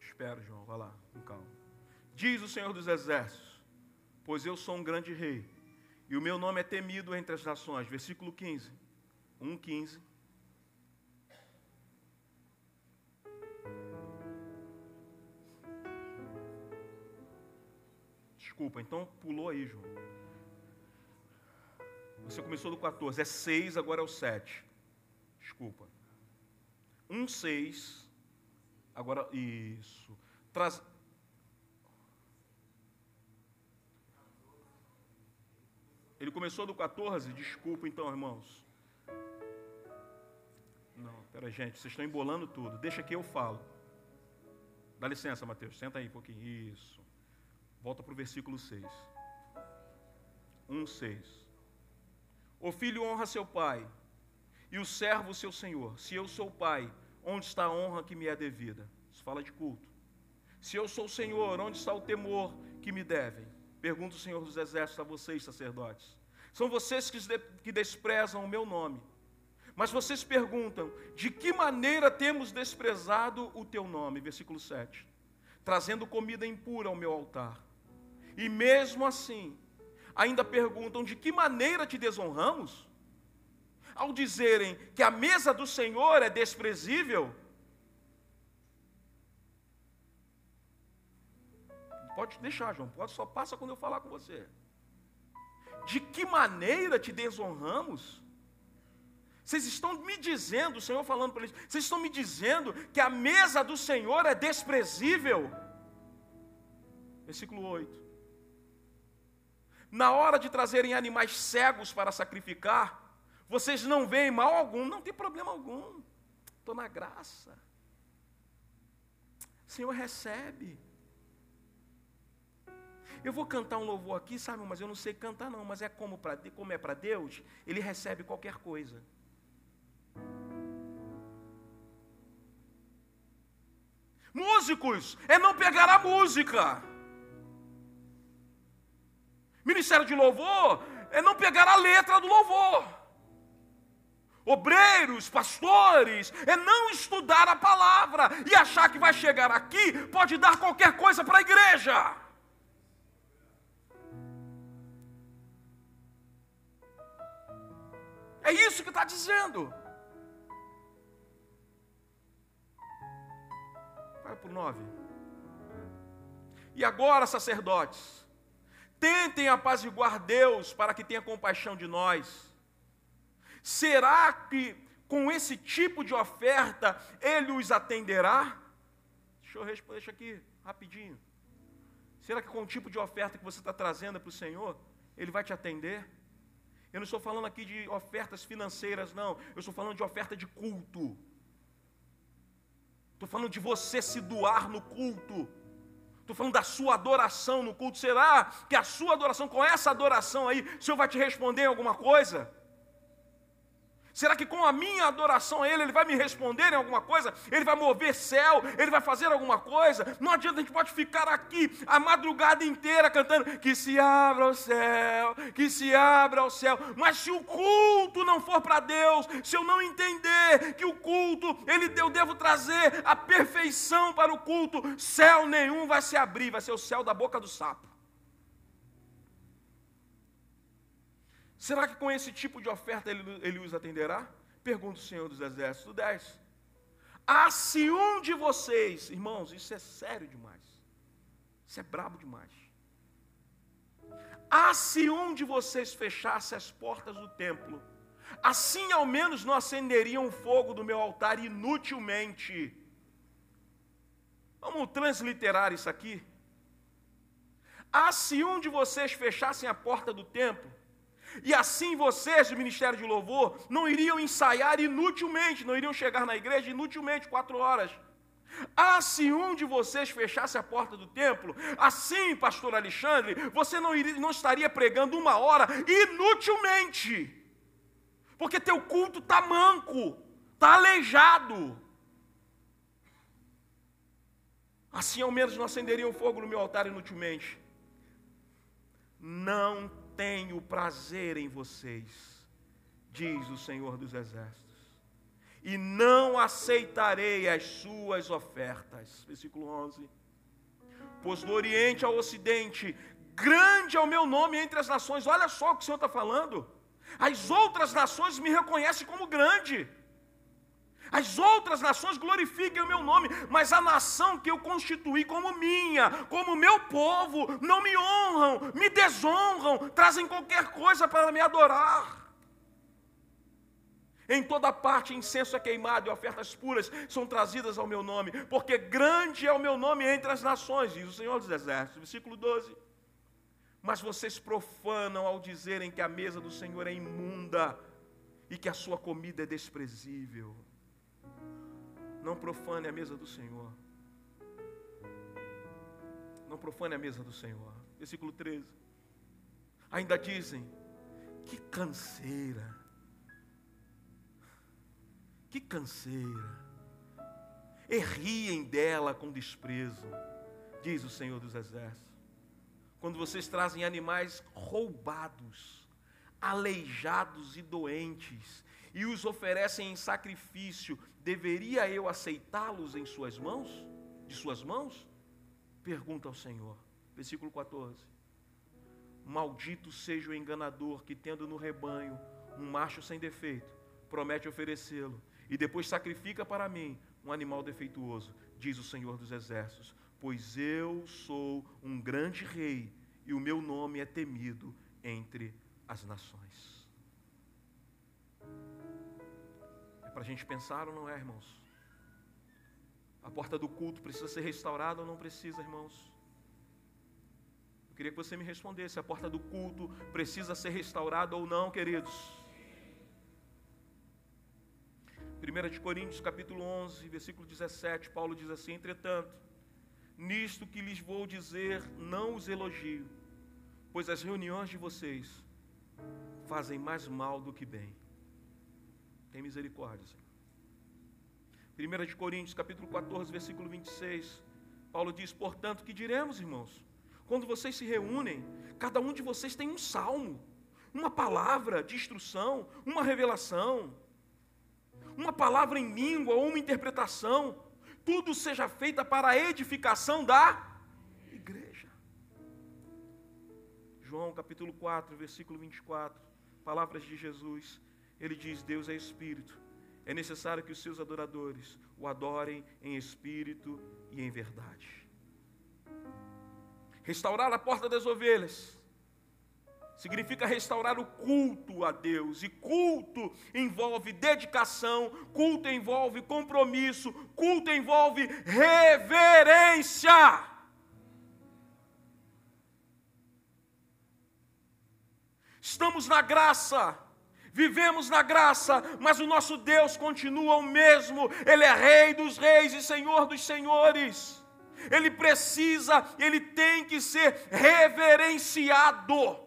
Espera, João, vai lá, com calma. Diz o Senhor dos Exércitos: Pois eu sou um grande rei, e o meu nome é temido entre as nações. Versículo 15. 1,15. Desculpa, então pulou aí, João. Você começou do 14, é 6, agora é o 7. Desculpa. 1, 6. Agora, isso. Traz, Ele começou do 14, desculpa então, irmãos. Não, pera, gente, vocês estão embolando tudo. Deixa que eu falo. Dá licença, Mateus, senta aí um pouquinho. Isso. Volta para o versículo 6. 1, 6. O filho honra seu pai, e o servo seu senhor. Se eu sou pai, onde está a honra que me é devida? Isso fala de culto. Se eu sou Senhor, onde está o temor que me devem? Pergunta o Senhor dos Exércitos a vocês, sacerdotes. São vocês que desprezam o meu nome. Mas vocês perguntam: de que maneira temos desprezado o teu nome? Versículo 7. Trazendo comida impura ao meu altar. E mesmo assim, ainda perguntam: de que maneira te desonramos? Ao dizerem que a mesa do Senhor é desprezível, Pode deixar, João, pode, só passa quando eu falar com você. De que maneira te desonramos? Vocês estão me dizendo, o Senhor falando para eles, vocês estão me dizendo que a mesa do Senhor é desprezível? Versículo 8. Na hora de trazerem animais cegos para sacrificar, vocês não veem mal algum, não tem problema algum, estou na graça. O Senhor recebe. Eu vou cantar um louvor aqui, sabe, mas eu não sei cantar não, mas é como, pra, como é para Deus, ele recebe qualquer coisa. Músicos, é não pegar a música. Ministério de louvor é não pegar a letra do louvor. Obreiros, pastores, é não estudar a palavra e achar que vai chegar aqui, pode dar qualquer coisa para a igreja. É isso que está dizendo. Vai para o 9. E agora, sacerdotes, tentem apaziguar Deus para que tenha compaixão de nós. Será que com esse tipo de oferta Ele os atenderá? Deixa eu responder isso aqui rapidinho. Será que com o tipo de oferta que você está trazendo para o Senhor, Ele vai te atender? Eu não estou falando aqui de ofertas financeiras, não. Eu estou falando de oferta de culto. Estou falando de você se doar no culto. Estou falando da sua adoração no culto. Será que a sua adoração, com essa adoração aí, o Senhor vai te responder em alguma coisa? Será que com a minha adoração a Ele, Ele vai me responder em alguma coisa? Ele vai mover céu? Ele vai fazer alguma coisa? Não adianta, a gente pode ficar aqui a madrugada inteira cantando que se abra o céu, que se abra o céu. Mas se o culto não for para Deus, se eu não entender que o culto, ele, eu devo trazer a perfeição para o culto, céu nenhum vai se abrir, vai ser o céu da boca do sapo. Será que com esse tipo de oferta ele, ele os atenderá? Pergunta o Senhor dos Exércitos. 10. Ah, se um de vocês, irmãos, isso é sério demais. Isso é brabo demais. Ah, se um de vocês fechasse as portas do templo, assim ao menos não acenderiam o fogo do meu altar inutilmente. Vamos transliterar isso aqui. Ah, se um de vocês fechassem a porta do templo, e assim vocês, do Ministério de Louvor, não iriam ensaiar inutilmente, não iriam chegar na igreja inutilmente quatro horas. Ah, se um de vocês fechasse a porta do templo, assim, pastor Alexandre, você não, iria, não estaria pregando uma hora inutilmente, porque teu culto está manco, está aleijado. Assim, ao menos, não acenderia o fogo no meu altar inutilmente. Não tenho prazer em vocês, diz o Senhor dos Exércitos, e não aceitarei as suas ofertas. Versículo 11. Pois do Oriente ao Ocidente, grande é o meu nome entre as nações. Olha só o que o Senhor está falando. As outras nações me reconhecem como grande. As outras nações glorifiquem o meu nome, mas a nação que eu constituí como minha, como meu povo, não me honram, me desonram, trazem qualquer coisa para me adorar. Em toda parte incenso é queimado e ofertas puras são trazidas ao meu nome, porque grande é o meu nome entre as nações, diz o Senhor dos Exércitos. Versículo 12. Mas vocês profanam ao dizerem que a mesa do Senhor é imunda e que a sua comida é desprezível. Não profane a mesa do Senhor. Não profane a mesa do Senhor. Versículo 13. Ainda dizem: Que canseira. Que canseira. E riem dela com desprezo, diz o Senhor dos Exércitos. Quando vocês trazem animais roubados, aleijados e doentes, e os oferecem em sacrifício, deveria eu aceitá-los em suas mãos? De suas mãos? Pergunta ao Senhor. Versículo 14. Maldito seja o enganador que, tendo no rebanho um macho sem defeito, promete oferecê-lo e depois sacrifica para mim um animal defeituoso, diz o Senhor dos Exércitos. Pois eu sou um grande rei e o meu nome é temido entre as nações. Para a gente pensar ou não é, irmãos? A porta do culto precisa ser restaurada ou não precisa, irmãos? Eu queria que você me respondesse: a porta do culto precisa ser restaurada ou não, queridos? 1 de Coríntios capítulo 11, versículo 17, Paulo diz assim: Entretanto, nisto que lhes vou dizer, não os elogio, pois as reuniões de vocês fazem mais mal do que bem. Tem misericórdia, Senhor. 1 de Coríntios, capítulo 14, versículo 26. Paulo diz: Portanto, que diremos, irmãos? Quando vocês se reúnem, cada um de vocês tem um salmo, uma palavra de instrução, uma revelação, uma palavra em língua ou uma interpretação. Tudo seja feita para a edificação da igreja. João capítulo 4, versículo 24. Palavras de Jesus. Ele diz: Deus é espírito. É necessário que os seus adoradores o adorem em espírito e em verdade. Restaurar a porta das ovelhas significa restaurar o culto a Deus, e culto envolve dedicação, culto envolve compromisso, culto envolve reverência. Estamos na graça, vivemos na graça, mas o nosso Deus continua o mesmo, Ele é Rei dos Reis e Senhor dos Senhores. Ele precisa, ele tem que ser reverenciado.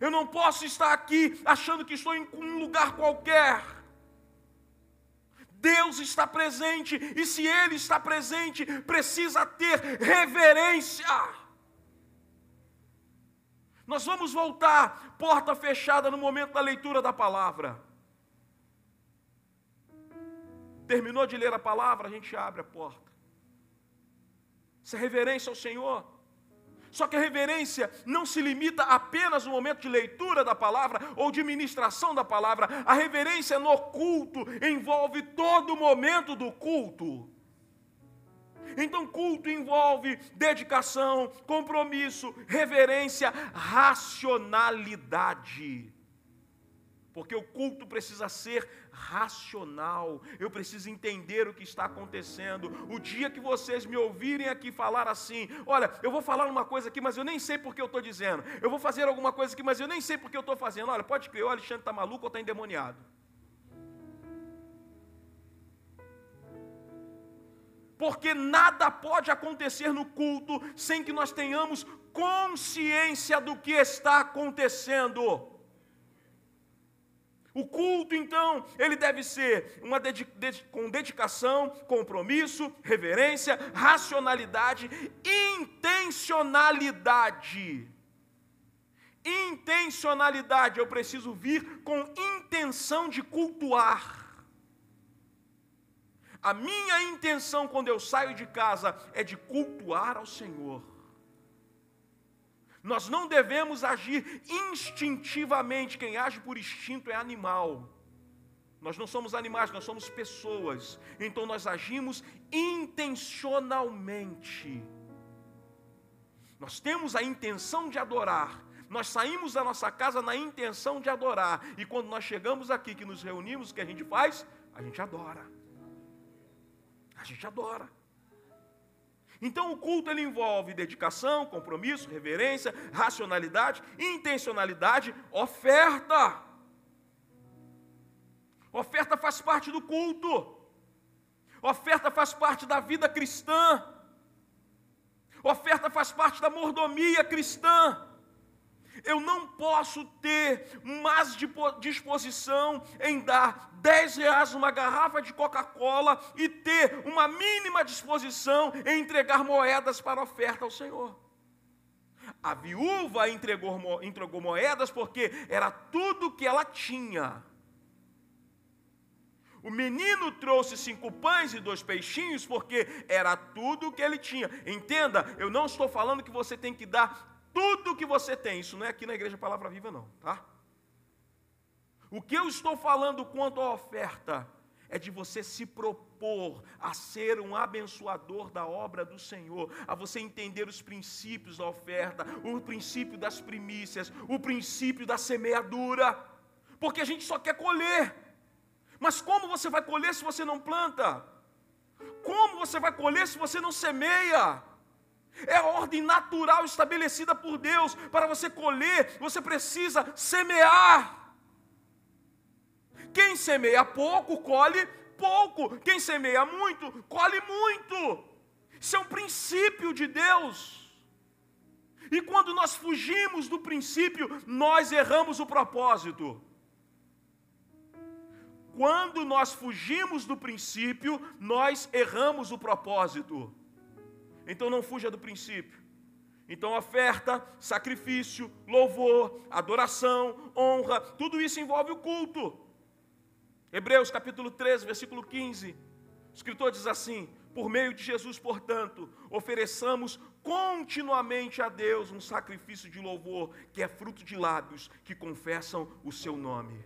Eu não posso estar aqui achando que estou em um lugar qualquer. Deus está presente, e se Ele está presente, precisa ter reverência. Nós vamos voltar, porta fechada, no momento da leitura da palavra. Terminou de ler a palavra, a gente abre a porta. Isso é reverência ao Senhor. Só que a reverência não se limita apenas no momento de leitura da palavra ou de ministração da palavra. A reverência no culto envolve todo o momento do culto. Então, culto envolve dedicação, compromisso, reverência, racionalidade. Porque o culto precisa ser racional. Eu preciso entender o que está acontecendo. O dia que vocês me ouvirem aqui falar assim: olha, eu vou falar uma coisa aqui, mas eu nem sei porque eu estou dizendo. Eu vou fazer alguma coisa aqui, mas eu nem sei porque eu estou fazendo. Olha, pode crer, o Alexandre está maluco ou está endemoniado. Porque nada pode acontecer no culto sem que nós tenhamos consciência do que está acontecendo. O culto, então, ele deve ser uma dedica com dedicação, compromisso, reverência, racionalidade, intencionalidade. Intencionalidade, eu preciso vir com intenção de cultuar. A minha intenção quando eu saio de casa é de cultuar ao Senhor. Nós não devemos agir instintivamente. Quem age por instinto é animal. Nós não somos animais, nós somos pessoas. Então nós agimos intencionalmente. Nós temos a intenção de adorar. Nós saímos da nossa casa na intenção de adorar. E quando nós chegamos aqui, que nos reunimos, o que a gente faz? A gente adora. A gente adora. Então o culto ele envolve dedicação, compromisso, reverência, racionalidade, intencionalidade, oferta. Oferta faz parte do culto. Oferta faz parte da vida cristã. Oferta faz parte da mordomia cristã. Eu não posso ter mais disposição em dar 10 reais numa garrafa de Coca-Cola e ter uma mínima disposição em entregar moedas para oferta ao Senhor. A viúva entregou, entregou moedas porque era tudo que ela tinha. O menino trouxe cinco pães e dois peixinhos porque era tudo que ele tinha. Entenda, eu não estou falando que você tem que dar tudo que você tem. Isso não é aqui na igreja Palavra Viva, não, tá? O que eu estou falando quanto à oferta é de você se propor a ser um abençoador da obra do Senhor, a você entender os princípios da oferta, o princípio das primícias, o princípio da semeadura, porque a gente só quer colher. Mas como você vai colher se você não planta? Como você vai colher se você não semeia? É a ordem natural estabelecida por Deus. Para você colher, você precisa semear. Quem semeia pouco, colhe pouco. Quem semeia muito, colhe muito. Isso é um princípio de Deus. E quando nós fugimos do princípio, nós erramos o propósito. Quando nós fugimos do princípio, nós erramos o propósito. Então não fuja do princípio. Então, oferta, sacrifício, louvor, adoração, honra, tudo isso envolve o culto. Hebreus capítulo 13, versículo 15. O escritor diz assim: Por meio de Jesus, portanto, ofereçamos continuamente a Deus um sacrifício de louvor, que é fruto de lábios que confessam o seu nome.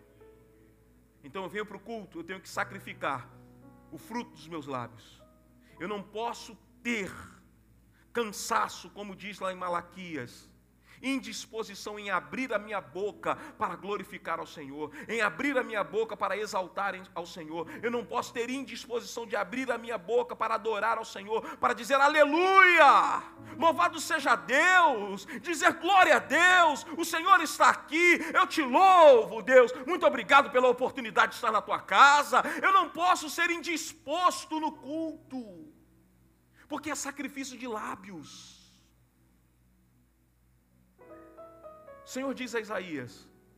Então eu venho para o culto, eu tenho que sacrificar o fruto dos meus lábios. Eu não posso ter cansaço, como diz lá em Malaquias, indisposição em abrir a minha boca para glorificar ao Senhor, em abrir a minha boca para exaltar ao Senhor. Eu não posso ter indisposição de abrir a minha boca para adorar ao Senhor, para dizer aleluia, louvado seja Deus, dizer glória a Deus, o Senhor está aqui, eu te louvo, Deus, muito obrigado pela oportunidade de estar na tua casa. Eu não posso ser indisposto no culto, porque é sacrifício de lábios. O Senhor diz a Isaías,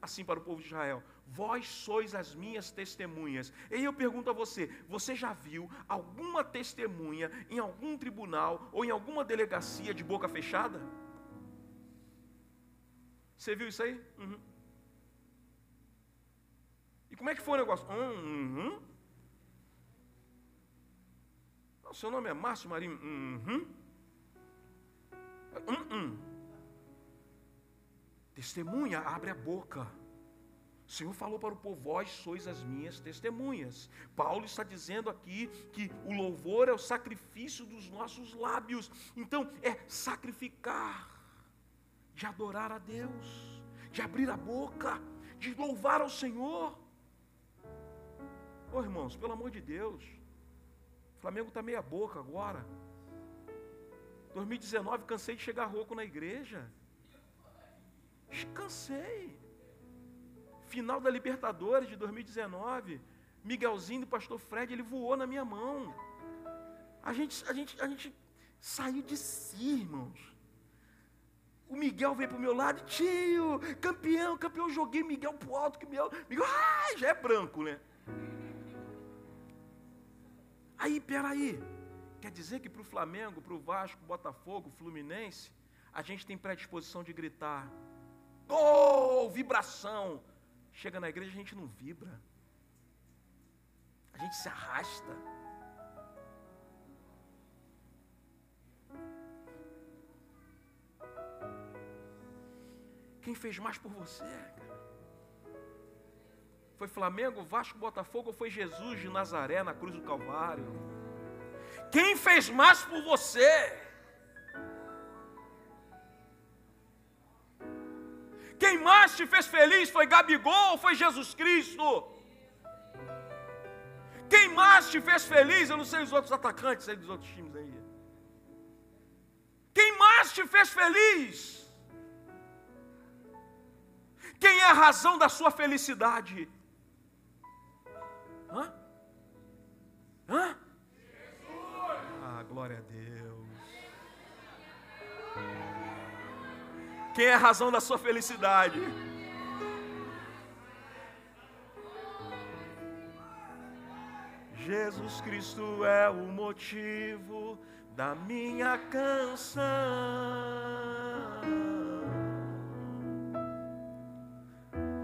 assim para o povo de Israel: Vós sois as minhas testemunhas. E eu pergunto a você: você já viu alguma testemunha em algum tribunal ou em alguma delegacia de boca fechada? Você viu isso aí? Uhum. E como é que foi o negócio? Uhum. Seu nome é Márcio Marinho? Uhum. Uhum. Testemunha, abre a boca. O Senhor falou para o povo: Vós sois as minhas testemunhas. Paulo está dizendo aqui que o louvor é o sacrifício dos nossos lábios. Então, é sacrificar, de adorar a Deus, de abrir a boca, de louvar ao Senhor. Ô irmãos, pelo amor de Deus, Flamengo está meia boca agora. 2019 cansei de chegar rouco na igreja. Cansei. Final da Libertadores de 2019, Miguelzinho do pastor Fred, ele voou na minha mão. A gente, a gente, a gente saiu de si, irmãos. O Miguel veio para o meu lado, tio, campeão, campeão, joguei Miguel para o alto, que Miguel, Miguel ah, já é branco, né? Aí, peraí, quer dizer que para o Flamengo, para o Vasco, Botafogo, Fluminense, a gente tem predisposição de gritar, oh, vibração. Chega na igreja, a gente não vibra, a gente se arrasta. Quem fez mais por você? Foi Flamengo, Vasco, Botafogo ou foi Jesus de Nazaré na cruz do Calvário? Quem fez mais por você? Quem mais te fez feliz foi Gabigol ou foi Jesus Cristo? Quem mais te fez feliz? Eu não sei os outros atacantes aí dos outros times aí. Quem mais te fez feliz? Quem é a razão da sua felicidade? Hã? Ah, glória a Deus. Quem é a razão da sua felicidade? Jesus Cristo é o motivo da minha canção.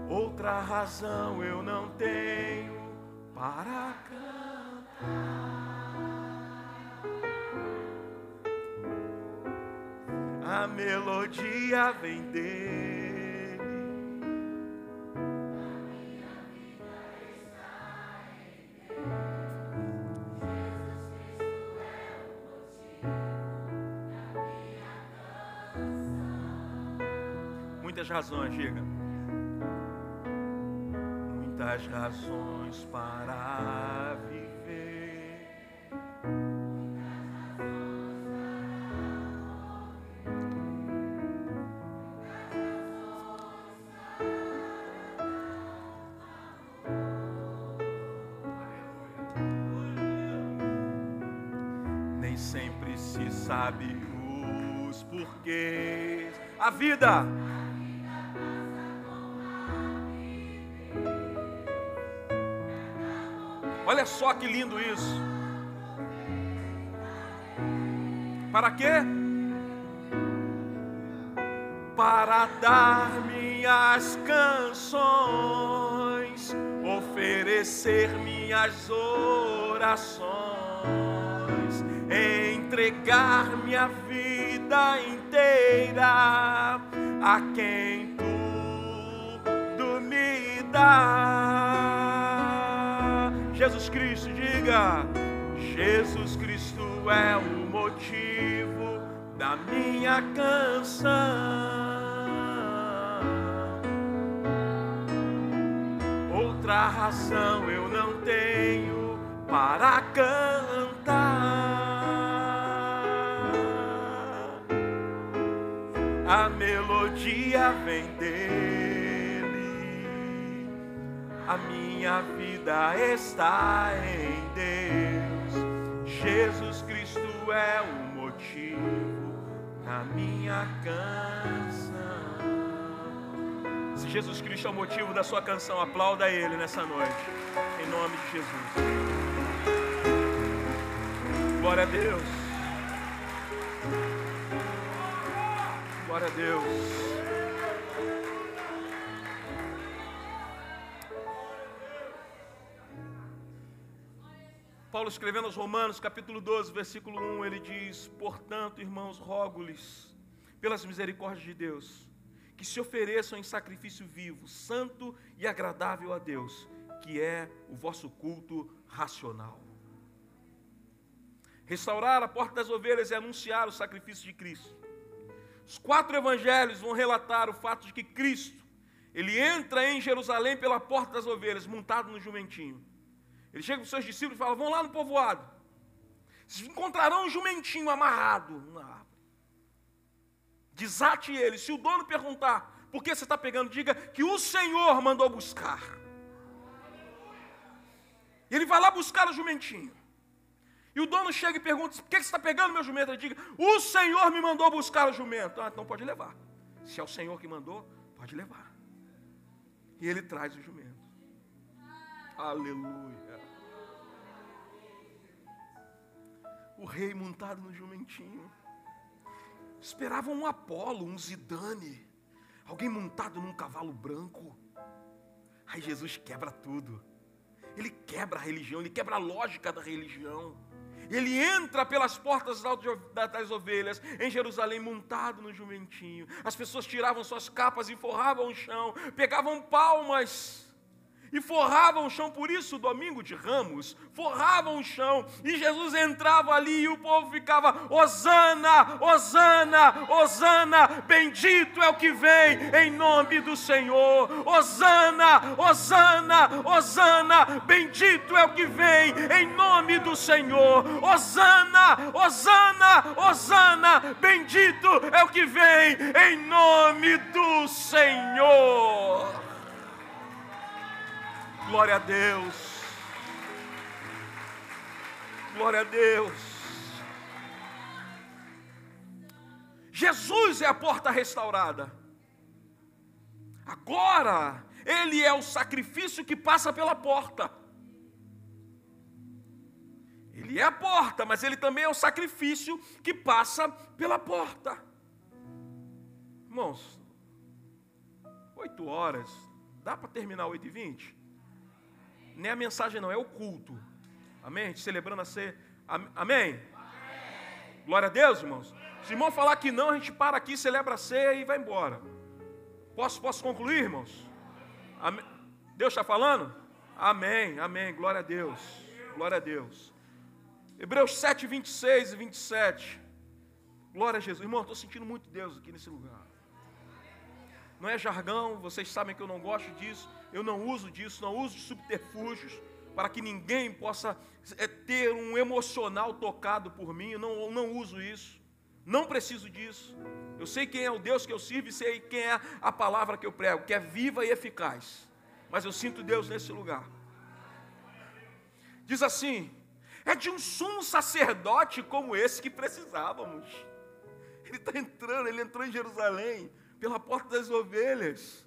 Outra razão eu não tenho para cantar. A melodia vem dele. A minha vida está em Jesus Cristo é o da minha canção. Muitas razões, chega muitas razões para sabe os porquês. A vida Olha só que lindo isso. Para quê? Para dar minhas canções, oferecer minhas orações, entregar minha vida inteira a quem tudo me dá. Jesus Cristo, diga: Jesus Cristo é o motivo da minha canção. Outra razão melodia vem dele, a minha vida está em Deus. Jesus Cristo é o motivo da minha canção. Se Jesus Cristo é o motivo da sua canção, aplauda Ele nessa noite, em nome de Jesus. Glória a Deus. Glória a Deus. Paulo escrevendo aos Romanos, capítulo 12, versículo 1, ele diz: Portanto, irmãos, rogo-lhes, pelas misericórdias de Deus, que se ofereçam em sacrifício vivo, santo e agradável a Deus, que é o vosso culto racional. Restaurar a porta das ovelhas e anunciar o sacrifício de Cristo. Os quatro evangelhos vão relatar o fato de que Cristo, ele entra em Jerusalém pela porta das ovelhas, montado no jumentinho. Ele chega com seus discípulos e fala: Vão lá no povoado. Vocês encontrarão um jumentinho amarrado na árvore. Desate ele. Se o dono perguntar por que você está pegando, diga que o Senhor mandou buscar. Ele vai lá buscar o jumentinho. E o dono chega e pergunta: por que você está pegando meu jumento? Ele diga: o Senhor me mandou buscar o jumento. Ah, então pode levar. Se é o Senhor que mandou, pode levar. E ele traz o jumento. Aleluia. O rei montado no jumentinho. Esperava um Apolo, um Zidane, alguém montado num cavalo branco. Aí Jesus quebra tudo. Ele quebra a religião, ele quebra a lógica da religião. Ele entra pelas portas das ovelhas em Jerusalém, montado no jumentinho. As pessoas tiravam suas capas e forravam o chão, pegavam palmas e forravam o chão, por isso, domingo de ramos, forravam o chão, e Jesus entrava ali e o povo ficava: Hosana, Hosana, Hosana, bendito é o que vem em nome do Senhor, Hosana, Hosana, Hosana, bendito é o que vem em nome do Senhor, Hosana, Hosana, Hosana, bendito é o que vem em nome do Senhor. Glória a Deus. Glória a Deus. Jesus é a porta restaurada. Agora, Ele é o sacrifício que passa pela porta. Ele é a porta, mas Ele também é o sacrifício que passa pela porta. Irmãos, oito horas, dá para terminar oito e vinte? Nem a mensagem não, é o culto. Amém? A gente celebrando a ser. Amém? Amém? Glória a Deus, irmãos. Se o irmão falar que não, a gente para aqui, celebra a ceia e vai embora. Posso, posso concluir, irmãos? Amém. Deus está falando? Amém, amém. Glória a Deus. Glória a Deus. Hebreus 7, 26 e 27. Glória a Jesus. Irmão, estou sentindo muito Deus aqui nesse lugar. Não é jargão, vocês sabem que eu não gosto disso eu não uso disso, não uso de subterfúgios para que ninguém possa é, ter um emocional tocado por mim. Eu não, não uso isso. Não preciso disso. Eu sei quem é o Deus que eu sirvo e sei quem é a palavra que eu prego, que é viva e eficaz. Mas eu sinto Deus nesse lugar. Diz assim: é de um sumo sacerdote como esse que precisávamos. Ele está entrando, ele entrou em Jerusalém pela porta das ovelhas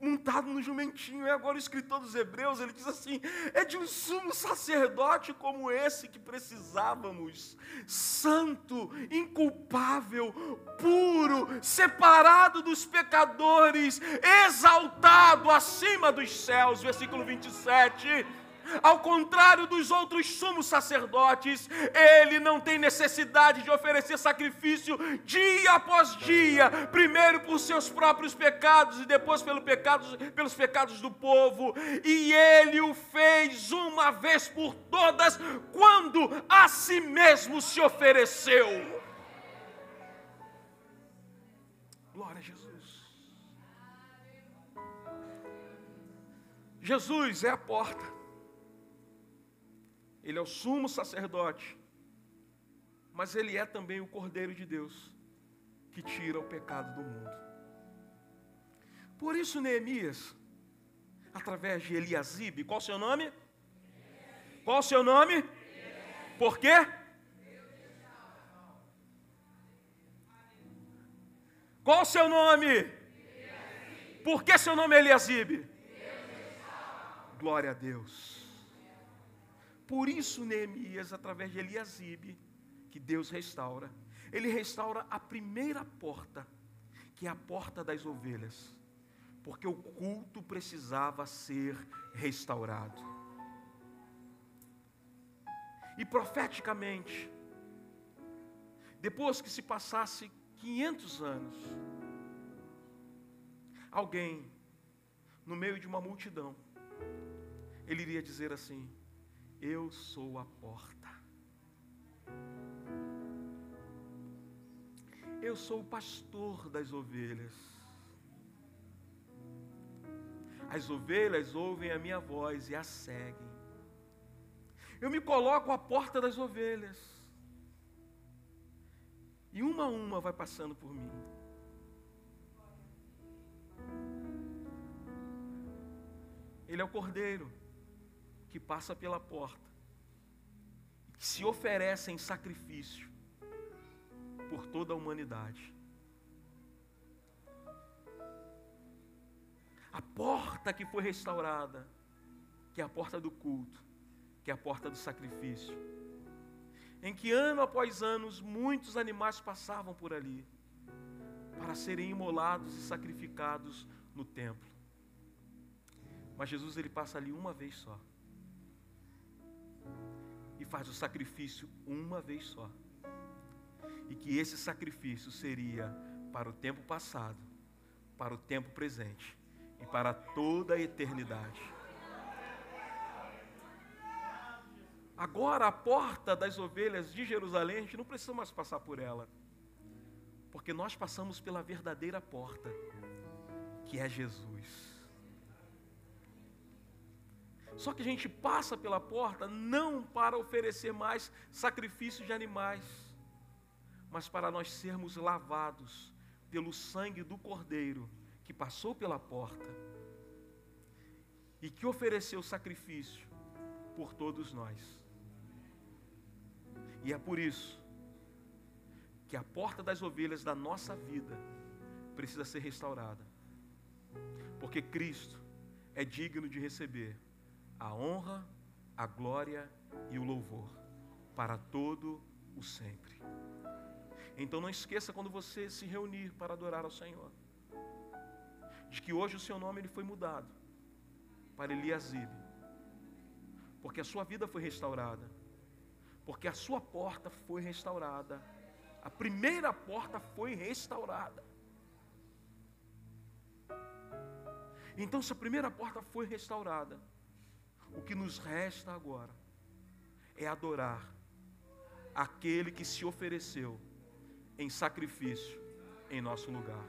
montado no jumentinho. E agora o escritor dos Hebreus, ele diz assim: é de um sumo sacerdote como esse que precisávamos, santo, inculpável, puro, separado dos pecadores, exaltado acima dos céus. Versículo 27 ao contrário dos outros sumos sacerdotes, ele não tem necessidade de oferecer sacrifício dia após dia, primeiro por seus próprios pecados e depois pelo pecados, pelos pecados do povo, e ele o fez uma vez por todas, quando a si mesmo se ofereceu. Glória a Jesus. Jesus é a porta. Ele é o sumo sacerdote. Mas ele é também o Cordeiro de Deus que tira o pecado do mundo. Por isso, Neemias, através de Eliasibe, qual o seu nome? Qual o seu nome? Por quê? Qual o seu nome? Por que seu nome é Eliasibe? Glória a Deus. Por isso, Neemias, através de Eliasibe, que Deus restaura, ele restaura a primeira porta, que é a porta das ovelhas, porque o culto precisava ser restaurado. E profeticamente, depois que se passasse 500 anos, alguém, no meio de uma multidão, ele iria dizer assim: Eu sou a porta. Eu sou o pastor das ovelhas. As ovelhas ouvem a minha voz e a seguem. Eu me coloco à porta das ovelhas. E uma a uma vai passando por mim. Ele é o cordeiro que passa pela porta, que se oferece em sacrifício por toda a humanidade. A porta que foi restaurada, que é a porta do culto, que é a porta do sacrifício, em que ano após anos muitos animais passavam por ali para serem imolados e sacrificados no templo. Mas Jesus ele passa ali uma vez só. Faz o sacrifício uma vez só e que esse sacrifício seria para o tempo passado, para o tempo presente e para toda a eternidade. Agora, a porta das ovelhas de Jerusalém, a gente não precisa mais passar por ela, porque nós passamos pela verdadeira porta, que é Jesus. Só que a gente passa pela porta não para oferecer mais sacrifícios de animais mas para nós sermos lavados pelo sangue do Cordeiro que passou pela porta e que ofereceu sacrifício por todos nós. E é por isso que a porta das ovelhas da nossa vida precisa ser restaurada. Porque Cristo é digno de receber a honra, a glória e o louvor para todo o sempre. Então não esqueça quando você se reunir para adorar ao Senhor, de que hoje o seu nome ele foi mudado para Eliasibe, porque a sua vida foi restaurada, porque a sua porta foi restaurada, a primeira porta foi restaurada. Então, se a primeira porta foi restaurada, o que nos resta agora é adorar aquele que se ofereceu em sacrifício em nosso lugar.